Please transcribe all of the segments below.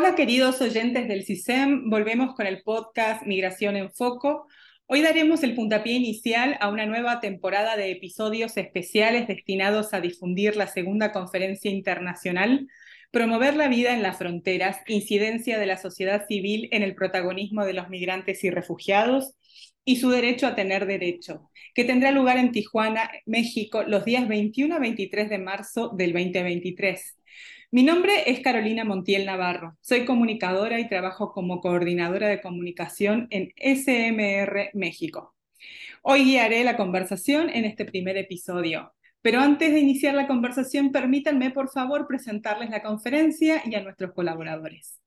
Hola queridos oyentes del CISEM, volvemos con el podcast Migración en Foco. Hoy daremos el puntapié inicial a una nueva temporada de episodios especiales destinados a difundir la segunda conferencia internacional Promover la vida en las fronteras, incidencia de la sociedad civil en el protagonismo de los migrantes y refugiados y su derecho a tener derecho, que tendrá lugar en Tijuana, México, los días 21 a 23 de marzo del 2023. Mi nombre es Carolina Montiel Navarro. Soy comunicadora y trabajo como coordinadora de comunicación en SMR México. Hoy guiaré la conversación en este primer episodio. Pero antes de iniciar la conversación, permítanme por favor presentarles la conferencia y a nuestros colaboradores.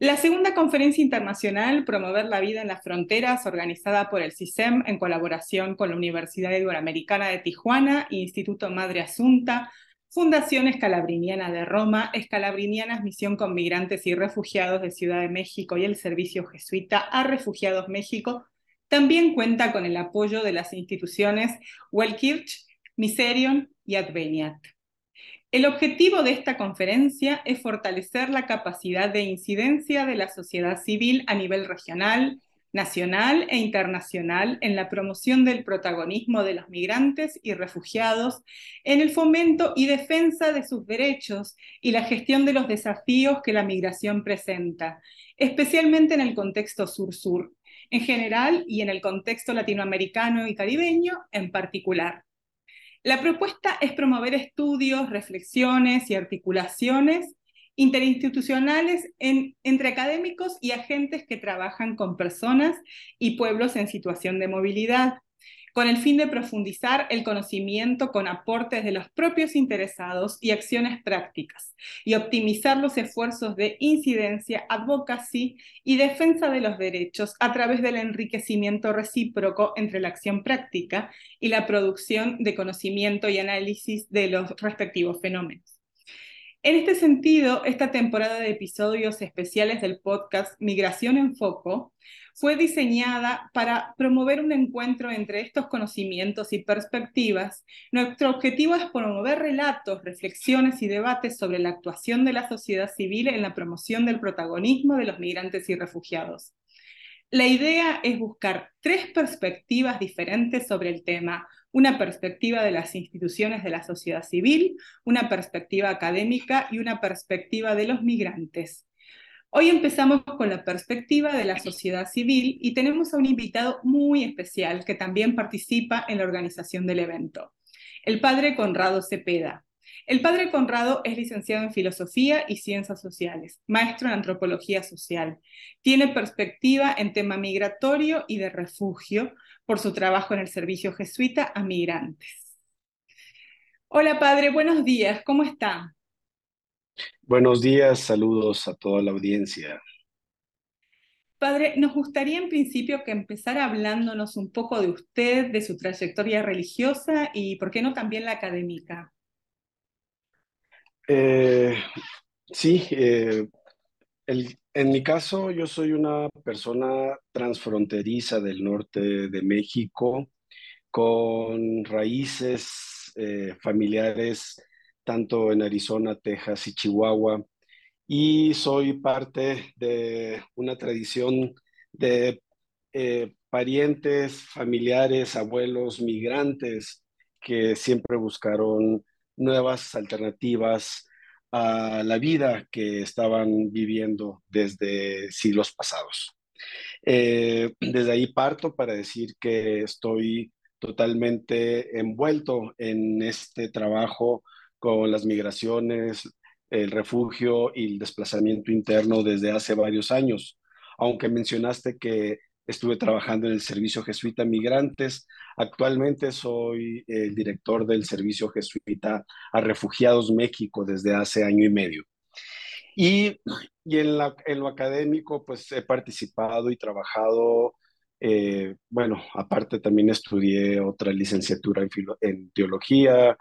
La segunda conferencia internacional, Promover la Vida en las Fronteras, organizada por el CISEM en colaboración con la Universidad Iberoamericana de Tijuana, Instituto Madre Asunta, Fundación Escalabriniana de Roma, Escalabrinianas Misión con Migrantes y Refugiados de Ciudad de México y el Servicio Jesuita a Refugiados México, también cuenta con el apoyo de las instituciones Wellkirch, Miserion y Adveniat. El objetivo de esta conferencia es fortalecer la capacidad de incidencia de la sociedad civil a nivel regional, nacional e internacional en la promoción del protagonismo de los migrantes y refugiados, en el fomento y defensa de sus derechos y la gestión de los desafíos que la migración presenta, especialmente en el contexto sur-sur, en general y en el contexto latinoamericano y caribeño en particular. La propuesta es promover estudios, reflexiones y articulaciones interinstitucionales entre académicos y agentes que trabajan con personas y pueblos en situación de movilidad, con el fin de profundizar el conocimiento con aportes de los propios interesados y acciones prácticas, y optimizar los esfuerzos de incidencia, advocacy y defensa de los derechos a través del enriquecimiento recíproco entre la acción práctica y la producción de conocimiento y análisis de los respectivos fenómenos. En este sentido, esta temporada de episodios especiales del podcast Migración en Foco fue diseñada para promover un encuentro entre estos conocimientos y perspectivas. Nuestro objetivo es promover relatos, reflexiones y debates sobre la actuación de la sociedad civil en la promoción del protagonismo de los migrantes y refugiados. La idea es buscar tres perspectivas diferentes sobre el tema, una perspectiva de las instituciones de la sociedad civil, una perspectiva académica y una perspectiva de los migrantes. Hoy empezamos con la perspectiva de la sociedad civil y tenemos a un invitado muy especial que también participa en la organización del evento, el padre Conrado Cepeda. El padre Conrado es licenciado en Filosofía y Ciencias Sociales, maestro en Antropología Social. Tiene perspectiva en tema migratorio y de refugio por su trabajo en el servicio jesuita a migrantes. Hola padre, buenos días, ¿cómo está? Buenos días, saludos a toda la audiencia. Padre, nos gustaría en principio que empezara hablándonos un poco de usted, de su trayectoria religiosa y, ¿por qué no, también la académica? Eh, sí, eh, en mi caso yo soy una persona transfronteriza del norte de México con raíces eh, familiares tanto en Arizona, Texas y Chihuahua y soy parte de una tradición de parientes, familiares, abuelos, migrantes que siempre buscaron nuevas alternativas a la vida que estaban viviendo desde siglos pasados. Eh, desde ahí parto para decir que estoy totalmente envuelto en este trabajo con las migraciones, el refugio y el desplazamiento interno desde hace varios años. Aunque mencionaste que estuve trabajando en el Servicio Jesuita Migrantes. Actualmente soy el director del Servicio Jesuita a Refugiados México desde hace año y medio. Y, y en, la, en, lo académico, pues he participado y trabajado, eh, bueno, aparte también estudié otra licenciatura en, en teología,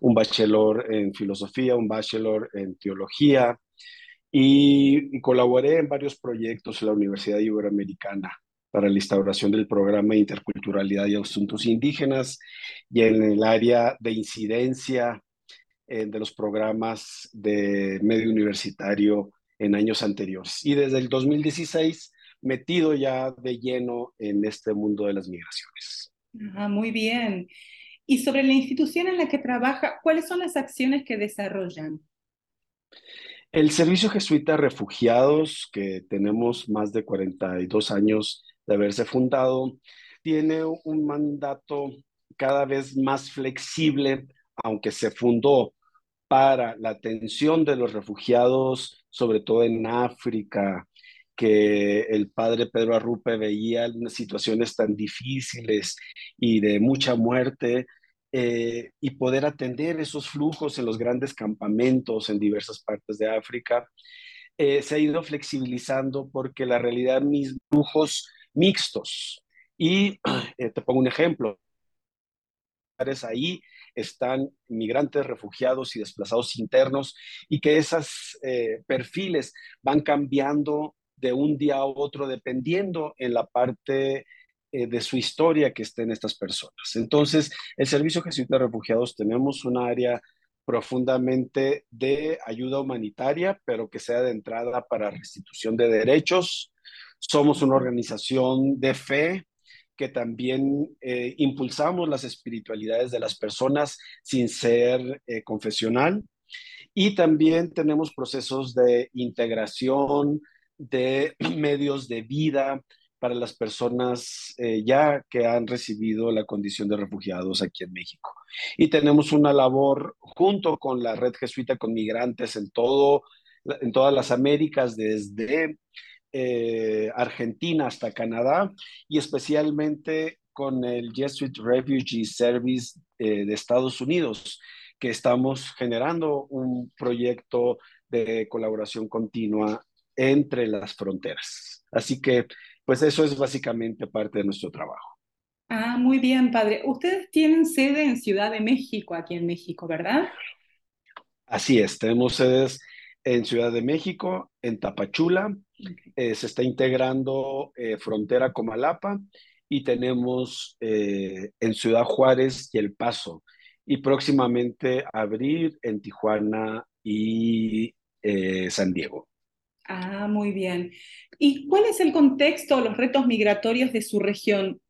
un bachelor en filosofía, un bachelor en teología, y, y, colaboré en varios proyectos en la Universidad Iberoamericana para la instauración del programa de interculturalidad y asuntos indígenas y en el área de incidencia eh, de los programas de medio universitario en años anteriores. Y desde el 2016 metido ya de lleno en este mundo de las migraciones. Ah, muy bien. Y sobre la institución en la que trabaja, ¿cuáles son las acciones que desarrollan? El Servicio Jesuita Refugiados, que tenemos más de 42 años de haberse fundado, tiene un mandato cada vez más flexible, aunque se fundó para la atención de los refugiados, sobre todo en África, que el padre Pedro Arrupe veía situaciones tan difíciles y de mucha muerte, eh, y poder atender esos flujos en los grandes campamentos en diversas partes de África, eh, se ha ido flexibilizando porque la realidad mis flujos mixtos. Y eh, te pongo un ejemplo. Ahí están migrantes, refugiados y desplazados internos y que esos perfiles van cambiando de un día a otro dependiendo en la parte eh, de su historia que estén estas personas. Entonces, el Servicio Jesuita de Refugiados tenemos un área profundamente de ayuda humanitaria, pero que sea de entrada para restitución de derechos. Somos una organización de fe que también eh, impulsamos las espiritualidades de las personas sin ser eh, confesional. Y también tenemos procesos de integración, de medios de vida, para las personas eh, ya que han recibido la condición de refugiados aquí en México. Y tenemos una labor junto con la red jesuita con migrantes en, todo, en todas las Américas, desde eh, Argentina hasta Canadá, y especialmente con el Jesuit Refugee Service eh, de Estados Unidos, que estamos generando un proyecto de colaboración continua entre las fronteras. Así que pues eso es básicamente parte de nuestro trabajo. Ah, muy bien, padre. Ustedes tienen sede en Ciudad de México, aquí en México, ¿verdad? Así es, tenemos sedes en Ciudad de México, en Tapachula, eh, se está integrando eh, Frontera Comalapa y tenemos eh, en Ciudad Juárez y El Paso y próximamente abrir en Tijuana y San Diego. Ah, muy bien. ¿Y cuál es el contexto, los retos migratorios de su región?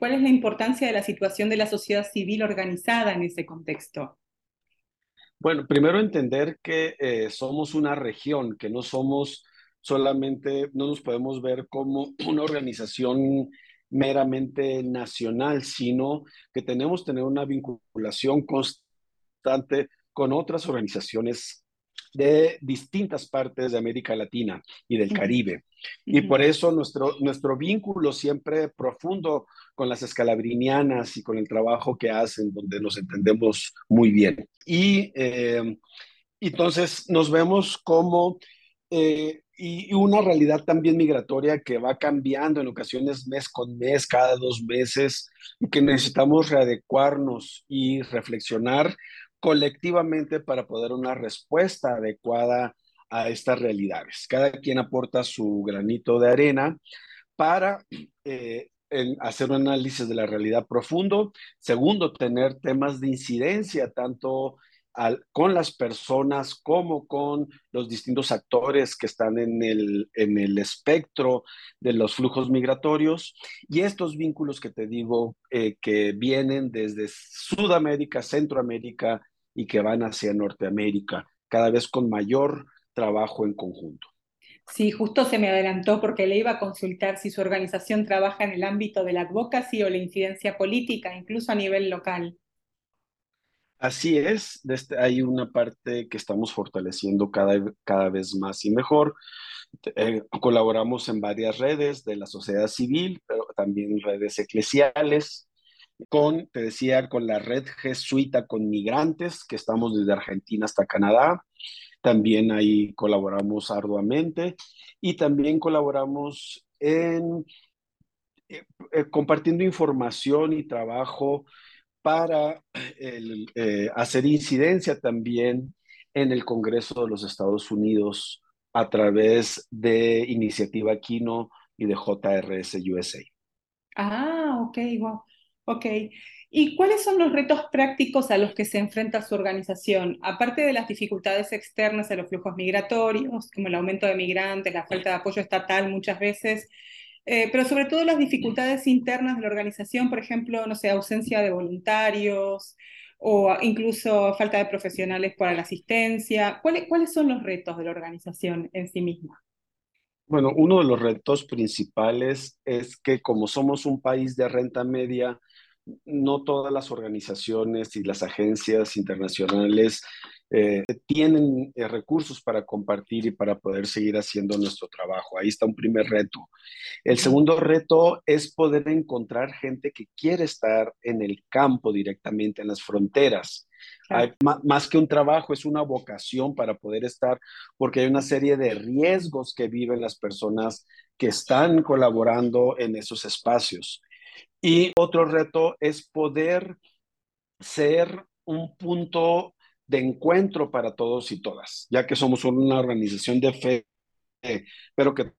¿Cuál es la importancia de la situación de la sociedad civil organizada en ese contexto? Bueno, primero entender que eh, somos una región, que no somos solamente, no nos podemos ver como una organización meramente nacional, sino que tenemos que tener una vinculación constante con otras organizaciones de distintas partes de América Latina y del Caribe. Y por eso nuestro, nuestro vínculo siempre profundo con las escalabrinianas y con el trabajo que hacen, donde nos entendemos muy bien. Y eh, entonces nos vemos como... Eh, y, una realidad también migratoria que va cambiando en ocasiones mes con mes, cada dos meses, y que necesitamos readecuarnos y reflexionar colectivamente para poder una respuesta adecuada a estas realidades. Cada quien aporta su granito de arena para eh, hacer un análisis de la realidad profundo. Segundo, tener temas de incidencia tanto con las personas como con los distintos actores que están en el, en el espectro de los flujos migratorios y estos vínculos que te digo eh, que vienen desde Sudamérica, Centroamérica y que van hacia Norteamérica, cada vez con mayor trabajo en conjunto. Sí, justo se me adelantó porque le iba a consultar si su organización trabaja en el ámbito de la advocacy o la incidencia política, incluso a nivel local. Así es, este, hay una parte que estamos fortaleciendo cada, cada vez más y mejor. Eh, colaboramos en varias redes de la sociedad civil, pero también redes eclesiales, con, te decía, con la red jesuita con migrantes, que estamos desde Argentina hasta Canadá. También ahí colaboramos arduamente y también colaboramos en eh, eh, compartiendo información y trabajo para eh, hacer incidencia también en el Congreso de los Estados Unidos a través de Iniciativa Kino y de JRS USA. Ah, ok, wow. Ok. ¿Y cuáles son los retos prácticos a los que se enfrenta su organización? Aparte de las dificultades externas a los flujos migratorios, como el aumento de migrantes, la falta de apoyo estatal muchas veces, eh, pero sobre todo las dificultades internas de la organización, por ejemplo, no sé, ausencia de voluntarios o incluso falta de profesionales para la asistencia. ¿Cuáles, ¿Cuáles son los retos de la organización en sí misma? Bueno, uno de los retos principales es que como somos un país de renta media, no todas las organizaciones y las agencias internacionales eh, tienen eh, recursos para compartir y para poder seguir haciendo nuestro trabajo. Ahí está un primer reto. El segundo reto es poder encontrar gente que quiere estar en el campo directamente, en las fronteras. más que un trabajo, es una vocación para poder estar, porque hay una serie de riesgos que viven las personas que están colaborando en esos espacios. Y otro reto es poder ser un punto de encuentro para todos y todas, ya que somos una organización de fe, pero que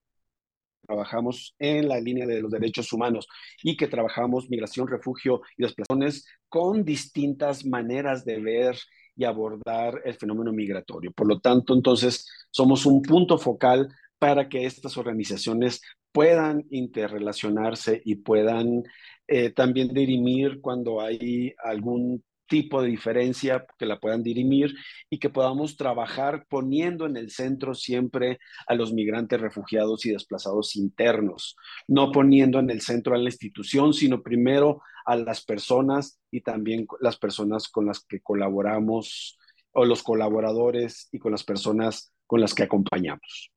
trabajamos en la línea de los derechos humanos y que trabajamos migración, refugio y desplazaciones con distintas maneras de ver y abordar el fenómeno migratorio. Por lo tanto, entonces, somos un punto focal para que estas organizaciones puedan interrelacionarse y puedan eh, también dirimir cuando hay algún tipo de diferencia que la puedan dirimir y que podamos trabajar poniendo en el centro siempre a los migrantes refugiados y desplazados internos, no poniendo en el centro a la institución, sino primero a las personas y también las personas con las que colaboramos o los colaboradores y con las personas con las que acompañamos.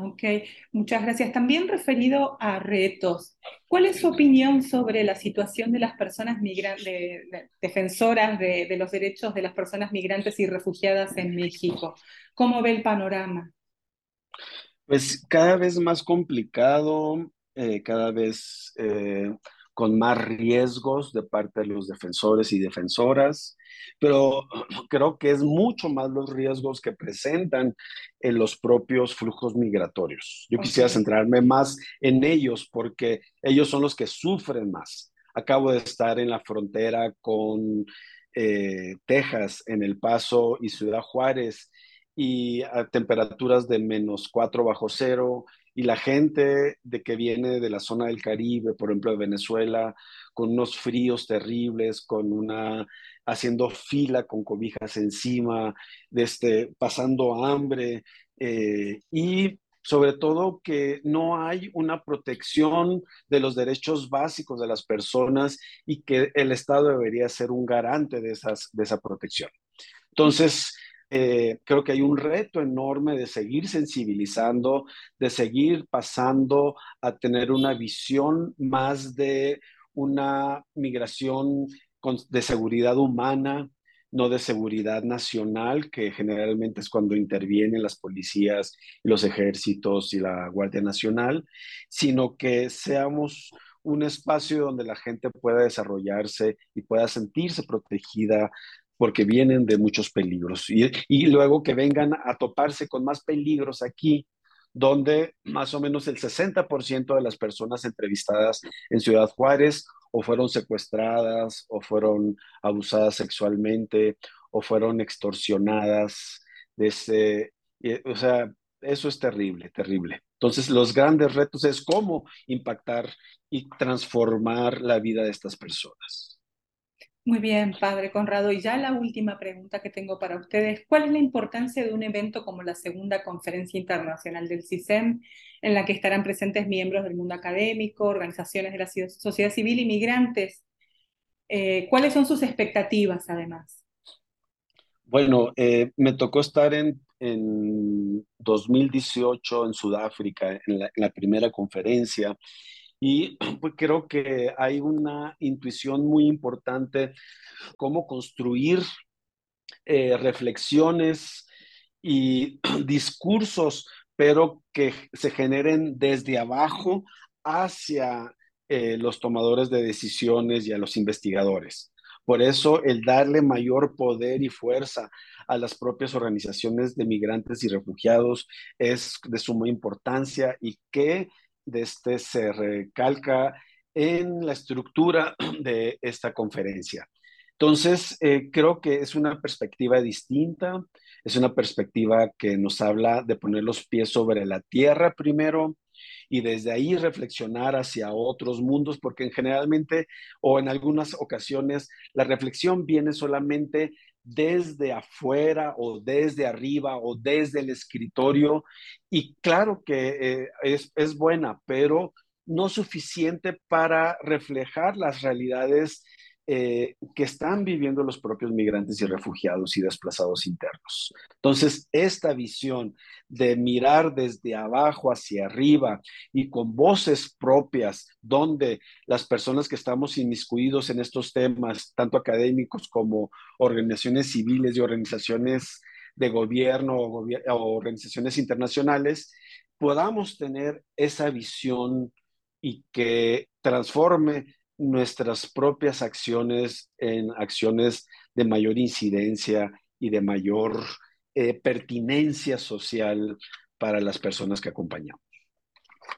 Ok, muchas gracias. También referido a retos, ¿cuál es su opinión sobre la situación de las personas migrantes, defensoras de, los derechos de las personas migrantes y refugiadas en México? ¿Cómo ve el panorama? Pues cada vez más complicado, eh, cada vez eh, con más riesgos de parte de los defensores y defensoras, pero creo que es mucho más los riesgos que presentan en los propios flujos migratorios. Yo quisiera centrarme más en ellos porque ellos son los que sufren más. Acabo de estar en la frontera con eh, Texas, en El Paso y Ciudad Juárez, y a temperaturas de menos 4 bajo cero, y la gente de que viene de la zona del Caribe, por ejemplo de Venezuela, con unos fríos terribles, con una haciendo fila con cobijas encima, este, pasando hambre eh, y sobre todo que no hay una protección de los derechos básicos de las personas y que el Estado debería ser un garante de, esas, de esa protección. Entonces, eh, creo que hay un reto enorme de seguir sensibilizando, de seguir pasando a tener una visión más de una migración de seguridad humana, no de seguridad nacional, que generalmente es cuando intervienen las policías, los ejércitos y la Guardia Nacional, sino que seamos un espacio donde la gente pueda desarrollarse y pueda sentirse protegida porque vienen de muchos peligros. Y, luego que vengan a toparse con más peligros aquí, donde más o menos el 60% de las personas entrevistadas en Ciudad Juárez o fueron secuestradas o fueron abusadas sexualmente o fueron extorsionadas. O sea, eso es terrible, terrible. Entonces, los grandes retos es cómo impactar y transformar la vida de estas personas. Muy bien, padre Conrado. Y ya la última pregunta que tengo para ustedes, ¿cuál es la importancia de un evento como la segunda conferencia internacional del CISEM, en la que estarán presentes miembros del mundo académico, organizaciones de la sociedad civil y migrantes? Eh, ¿Cuáles son sus expectativas, además? Bueno, eh, me tocó estar en, en 2018 en Sudáfrica, en la, en la primera conferencia, y pues creo que hay una intuición muy importante cómo construir eh, reflexiones y discursos, pero que se generen desde abajo hacia eh, los tomadores de decisiones y a los investigadores. Por eso el darle mayor poder y fuerza a las propias organizaciones de migrantes y refugiados es de suma importancia y que de este se recalca en la estructura de esta conferencia. Entonces, eh, creo que es una perspectiva distinta, es una perspectiva que nos habla de poner los pies sobre la tierra primero y desde ahí reflexionar hacia otros mundos, porque generalmente o en algunas ocasiones la reflexión viene solamente desde afuera o desde arriba o desde el escritorio. Y claro que eh, es buena, pero no suficiente para reflejar las realidades eh, que están viviendo los propios migrantes y refugiados y desplazados internos. Entonces, esta visión de mirar desde abajo hacia arriba y con voces propias, donde las personas que estamos inmiscuidos en estos temas, tanto académicos como organizaciones civiles y organizaciones de gobierno o, organizaciones internacionales, podamos tener esa visión y que transforme nuestras propias acciones en acciones de mayor incidencia y de mayor eh, pertinencia social para las personas que acompañamos.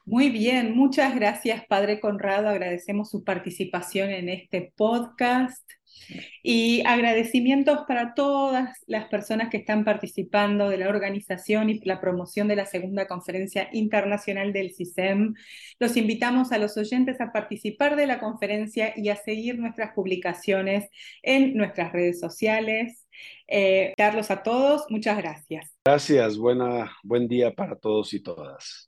Muy bien, muchas gracias, Padre Conrado. Agradecemos su participación en este podcast. Y agradecimientos para todas las personas que están participando de la organización y la promoción de la segunda conferencia internacional del CISEM. Los invitamos a los oyentes a participar de la conferencia y a seguir nuestras publicaciones en nuestras redes sociales. Eh, Carlos, a todos, muchas gracias. Gracias, buen día para todos y todas.